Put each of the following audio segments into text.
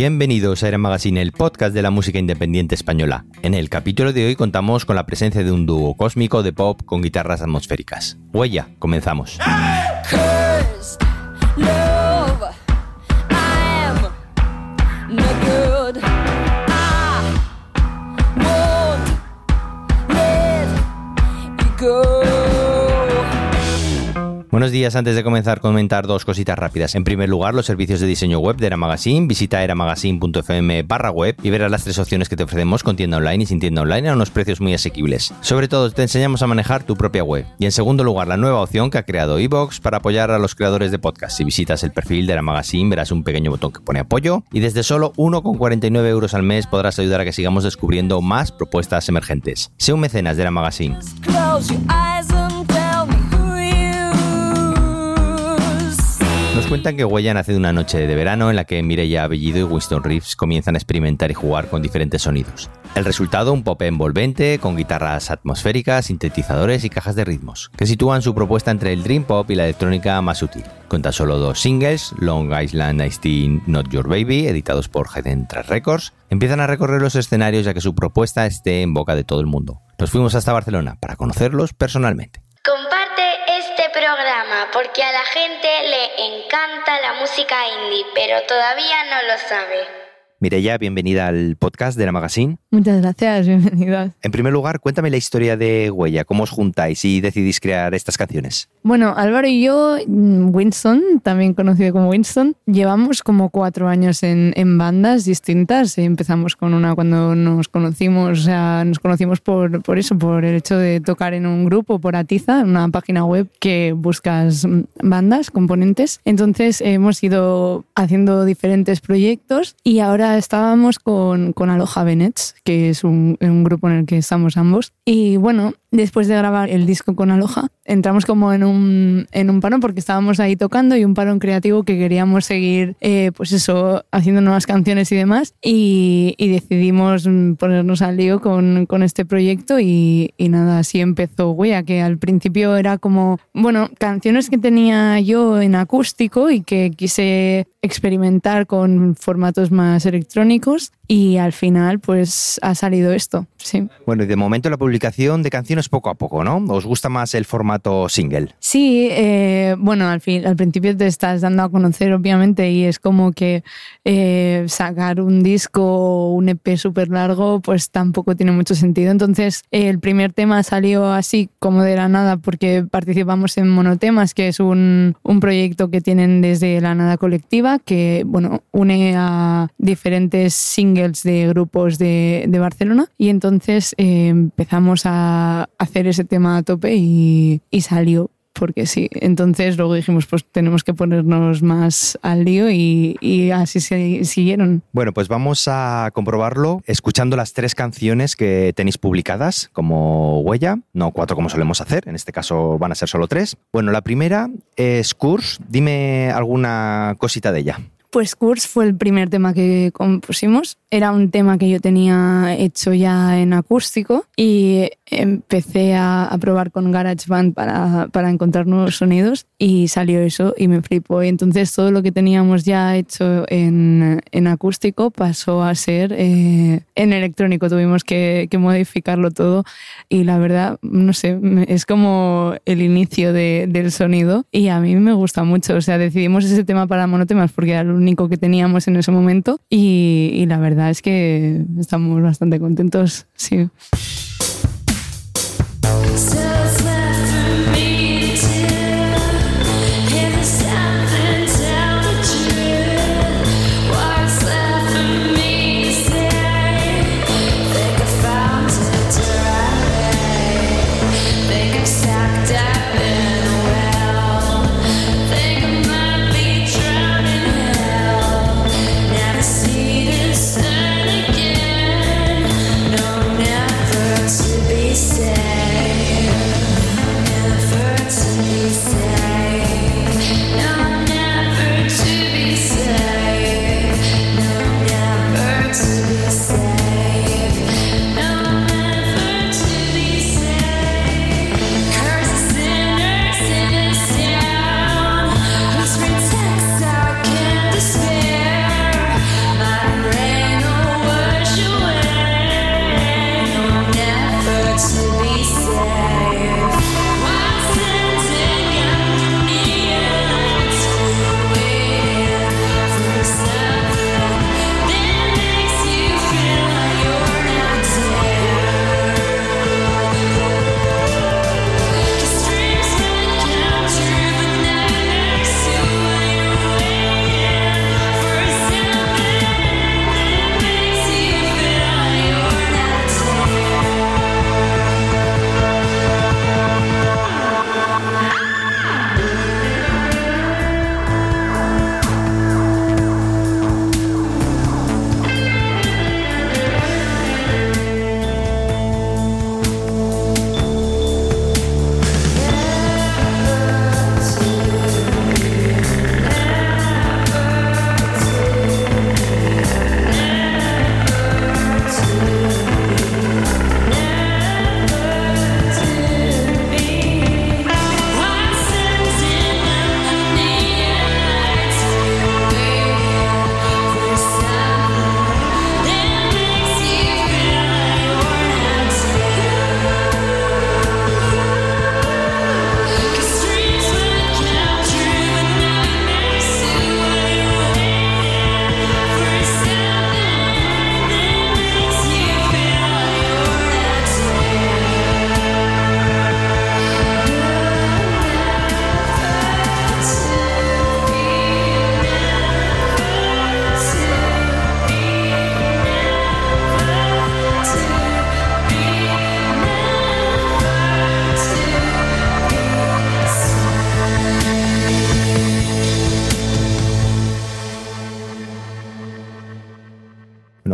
Bienvenidos a Era Magazine, el podcast de la música independiente española. En el capítulo de hoy contamos con la presencia de un dúo cósmico de pop con guitarras atmosféricas. Huella, comenzamos. Buenos días, antes de comenzar comentar dos cositas rápidas. En primer lugar, los servicios de diseño web de Era Magazine. Visita eramagazine.fm barra web y verás las tres opciones que te ofrecemos con tienda online y sin tienda online a unos precios muy asequibles. Sobre todo, te enseñamos a manejar tu propia web. Y en segundo lugar, la nueva opción que ha creado Evox para apoyar a los creadores de podcast. Si visitas el perfil de Era Magazine, verás un pequeño botón que pone apoyo y desde solo 1,49 euros al mes podrás ayudar a que sigamos descubriendo más propuestas emergentes. Sé un mecenas de Era Magazine. Nos cuentan que Huella nace de una noche de verano en la que Mireia Abellido y Winston Reeves comienzan a experimentar y jugar con diferentes sonidos. El resultado, un pop envolvente, con guitarras atmosféricas, sintetizadores y cajas de ritmos, que sitúan su propuesta entre el dream pop y la electrónica más útil. Con solo dos singles, Long Island Iced Tea Not Your Baby, editados por Trash Records, empiezan a recorrer los escenarios ya que su propuesta esté en boca de todo el mundo. Nos fuimos hasta Barcelona para conocerlos personalmente. Porque a la gente le encanta la música indie, pero todavía no lo sabe. Mireya, bienvenida al podcast de la Magazine. Muchas gracias, bienvenida. En primer lugar, cuéntame la historia de Huella, cómo os juntáis y decidís crear estas canciones. Bueno, Álvaro y yo, mm, Winston, también conocido como Winston, llevamos como cuatro años en, en bandas distintas. Empezamos con una cuando nos conocimos, o sea, nos conocimos por, por eso, por el hecho de tocar en un grupo, por Atiza, una página web que buscas mm, bandas, componentes. Entonces hemos ido haciendo diferentes proyectos y ahora estábamos con, con Aloha Venets, que es un, grupo en el que estamos ambos. Y bueno, después de grabar el disco con Aloha, entramos como en un, en un parón porque estábamos ahí tocando y un parón creativo que queríamos seguir, eh, pues eso, haciendo nuevas canciones y demás. Y, y decidimos ponernos al lío con, con este proyecto y, y, nada, así empezó Wea, que al principio era como, bueno, canciones que tenía yo en acústico y que quise experimentar con formatos más electrónicos y al final pues ha salido esto, sí. Bueno, y de momento la publicación de canciones poco a poco, ¿no? ¿Os gusta más el formato single? Sí, eh, bueno, al, fin, al principio te estás dando a conocer obviamente y es como que eh, sacar un disco o un EP súper largo pues tampoco tiene mucho sentido. Entonces el primer tema salió así como de la nada porque participamos en Monotemas, que es un, proyecto que tienen desde la nada colectiva que, bueno, une a diferentes singles de grupos de, de Barcelona y entonces eh, empezamos a hacer ese tema a tope y, y salió porque sí. Entonces luego dijimos, pues tenemos que ponernos más al lío y, y, así se siguieron. Bueno, pues vamos a comprobarlo escuchando las tres canciones que tenéis publicadas como huella, no cuatro como solemos hacer, en este caso van a ser solo tres. Bueno, la primera es Kurs, dime alguna cosita de ella. Pues Kurs fue el primer tema que compusimos. Era un tema que yo tenía hecho ya en acústico y empecé a, a probar con GarageBand para, para encontrar nuevos sonidos y salió eso y me flipó. Y entonces todo lo que teníamos ya hecho en, en acústico pasó a ser eh, en electrónico. Tuvimos que, que, modificarlo todo y la verdad, no sé, es como el inicio de, del sonido y a mí me gusta mucho. O sea, decidimos ese tema para monotemas porque era lo único que teníamos en ese momento y, y la verdad es que estamos bastante contentos, sí.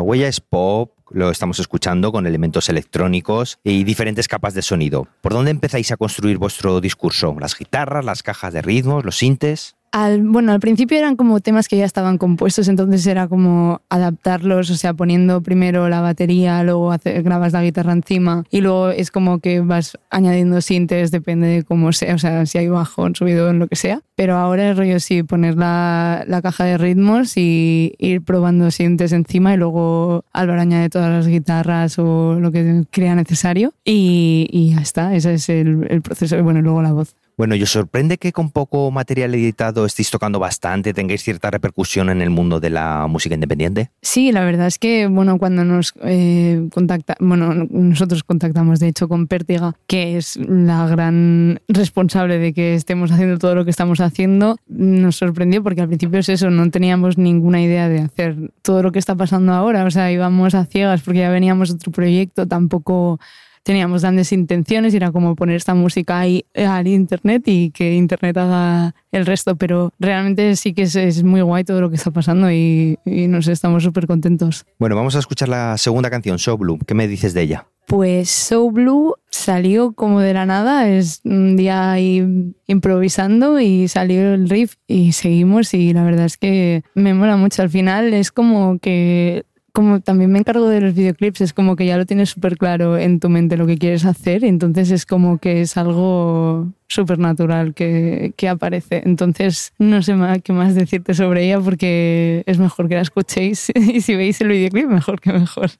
Huella es pop, lo estamos escuchando con elementos electrónicos y diferentes capas de sonido. ¿Por dónde empezáis a construir vuestro discurso? ¿Las guitarras, las cajas de ritmos, los sintes? Al, bueno, al principio eran como temas que ya estaban compuestos, entonces era como adaptarlos, o sea, poniendo primero la batería, luego grabas la guitarra encima y luego es como que vas añadiendo sintes, depende de cómo sea, o sea, si hay bajo, subido, en lo que sea. Pero ahora el rollo sí, poner la, caja de ritmos y ir probando sintes encima y luego Álvaro añade todas las guitarras o lo que crea necesario y, y ya está, ese es el, el proceso, bueno, luego la voz. Bueno, ¿y os sorprende que con poco material editado estéis tocando bastante, tengáis cierta repercusión en el mundo de la música independiente? Sí, la verdad es que, bueno, cuando nos eh, contacta, bueno, nosotros contactamos de hecho con Pértiga, que es la gran responsable de que estemos haciendo todo lo que estamos haciendo, nos sorprendió porque al principio es eso, no teníamos ninguna idea de hacer todo lo que está pasando ahora, o sea, íbamos a ciegas porque ya veníamos otro proyecto, tampoco teníamos grandes intenciones y era como poner esta música ahí al internet y que internet haga el resto, pero realmente sí que es, muy guay todo lo que está pasando y, nos estamos súper contentos. Bueno, vamos a escuchar la segunda canción, So Blue. ¿Qué me dices de ella? Pues So Blue salió como de la nada, es un día ahí improvisando y salió el riff y seguimos y la verdad es que me mola mucho. Al final es como que como también me encargo de los videoclips, es como que ya lo tienes súper claro en tu mente lo que quieres hacer, entonces es como que es algo súper natural que, que, aparece. Entonces no sé más, qué más decirte sobre ella porque es mejor que la escuchéis y si veis el videoclip, mejor que mejor.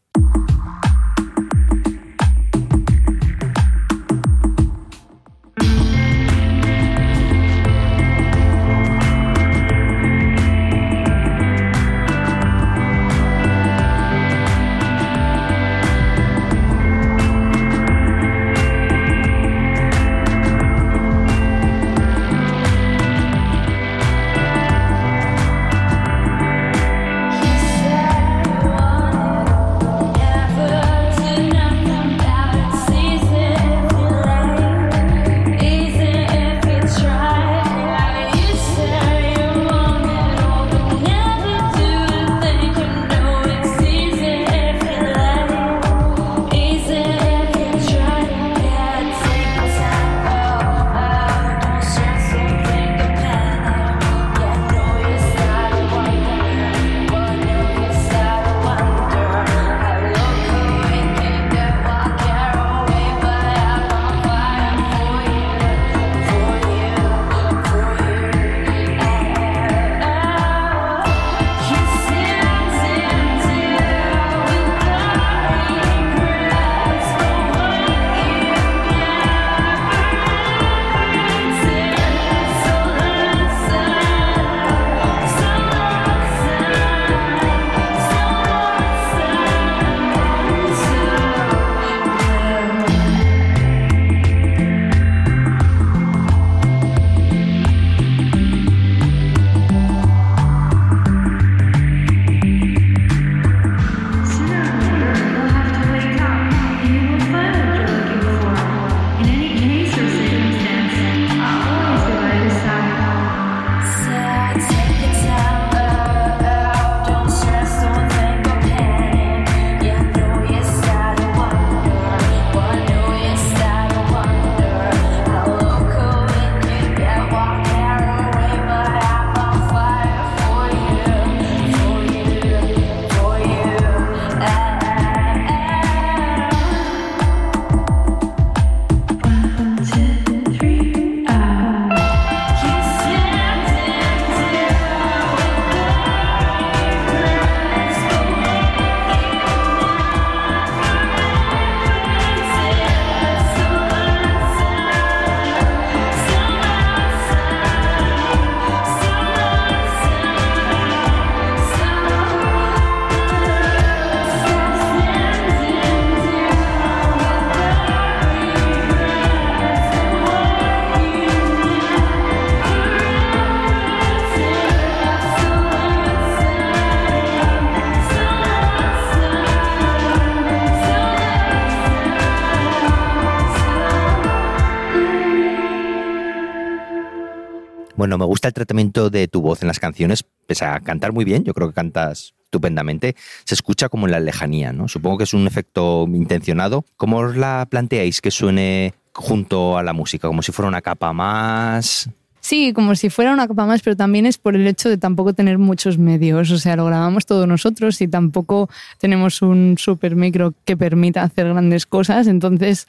Bueno, me gusta el tratamiento de tu voz en las canciones, pese a cantar muy bien, yo creo que cantas estupendamente, se escucha como en la lejanía, ¿no? Supongo que es un efecto intencionado. ¿Cómo os la planteáis que suene junto a la música? ¿Como si fuera una capa más? Sí, como si fuera una capa más, pero también es por el hecho de tampoco tener muchos medios. O sea, lo grabamos todos nosotros y tampoco tenemos un super micro que permita hacer grandes cosas. Entonces,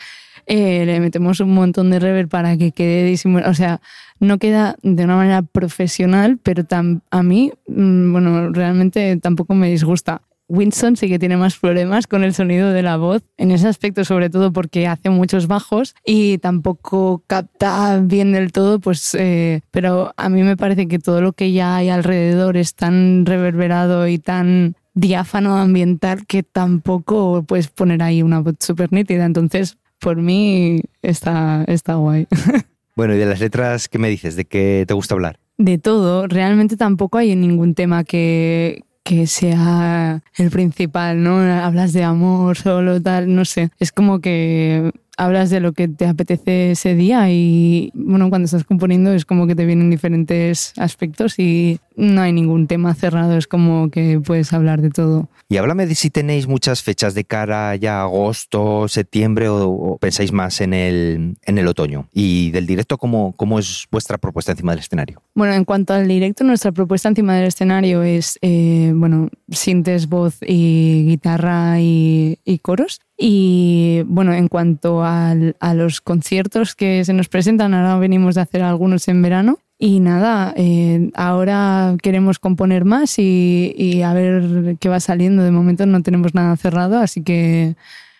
eh, le metemos un montón de reverb para que quede disimulado. O sea, no queda de una manera profesional, pero a mí, mm, bueno, realmente tampoco me disgusta. Winston sí que tiene más problemas con el sonido de la voz, en ese aspecto sobre todo porque hace muchos bajos y tampoco capta bien del todo, pues, eh, pero a mí me parece que todo lo que ya hay alrededor es tan reverberado y tan diáfano ambiental que tampoco puedes poner ahí una voz súper nítida. Entonces, por mí está, está guay. Bueno, y de las letras, ¿qué me dices? ¿De qué te gusta hablar? De todo. Realmente tampoco hay ningún tema que, que sea el principal, ¿no? Hablas de amor solo, tal, no sé. Es como que hablas de lo que te apetece ese día y bueno, cuando estás componiendo es como que te vienen diferentes aspectos y no hay ningún tema cerrado, es como que puedes hablar de todo. Y háblame de si tenéis muchas fechas de cara ya agosto, septiembre o, pensáis más en el, en el otoño. Y del directo, ¿cómo, ¿cómo es vuestra propuesta encima del escenario? Bueno, en cuanto al directo, nuestra propuesta encima del escenario es, eh, bueno, sintes, voz y guitarra y, y coros. Y bueno, en cuanto a los conciertos que se nos presentan, ahora venimos de hacer algunos en verano. Y nada, eh, ahora queremos componer más y, y, a ver qué va saliendo. De momento no tenemos nada cerrado, así que...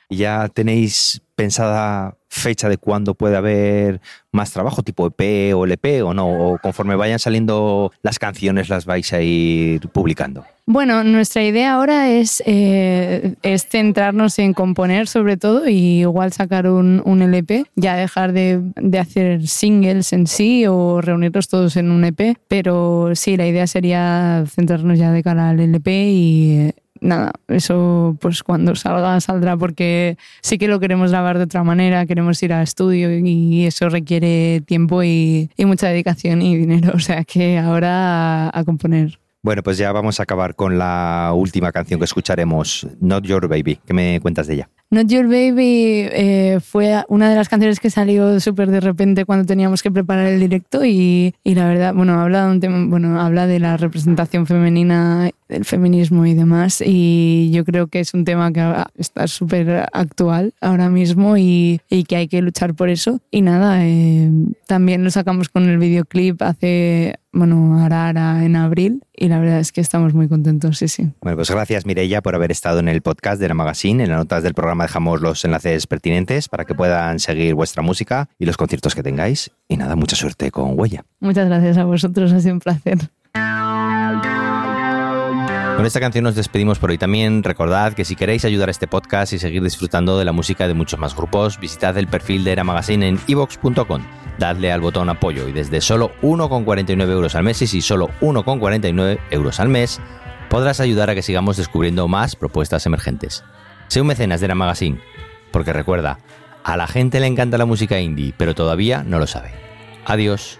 ¿Ya tenéis pensada fecha de cuándo puede haber más trabajo, tipo EP o LP o no? ¿O conforme vayan saliendo las canciones las vais a ir publicando? Bueno, nuestra idea ahora es, eh, centrarnos en componer sobre todo y igual sacar un, un LP, ya dejar de, de, hacer singles en sí o reunirlos todos en un EP, pero sí, la idea sería centrarnos ya de cara al LP y nada, eso pues cuando salga saldrá porque sí que lo queremos grabar de otra manera, queremos ir a estudio y eso requiere tiempo y, y mucha dedicación y dinero, o sea que ahora a, a componer. Bueno, pues ya vamos a acabar con la última canción que escucharemos, Not Your Baby. ¿Qué me cuentas de ella? Not Your Baby eh, fue una de las canciones que salió súper de repente cuando teníamos que preparar el directo y, y, la verdad, bueno, habla de un tema, bueno, habla de la representación femenina, del feminismo y demás y yo creo que es un tema que está súper actual ahora mismo y, y, que hay que luchar por eso. Y nada, eh, también lo sacamos con el videoclip hace, bueno, ahora, en abril y la verdad es que estamos muy contentos, sí, sí. Bueno, pues gracias Mireia por haber estado en el podcast de la Magazine, en las notas del programa dejamos los enlaces pertinentes para que puedan seguir vuestra música y los conciertos que tengáis. Y nada, mucha suerte con Huella. Muchas gracias a vosotros, ha sido un placer. Con esta canción nos despedimos por hoy también. Recordad que si queréis ayudar a este podcast y seguir disfrutando de la música de muchos más grupos, visitad el perfil de Era Magazine en evox.com. Dadle al botón apoyo y desde solo 1,49 euros al mes y si solo 1,49 euros al mes, podrás ayudar a que sigamos descubriendo más propuestas emergentes. Sé un mecenas de la Magazine, porque recuerda, a la gente le encanta la música indie, pero todavía no lo sabe. Adiós.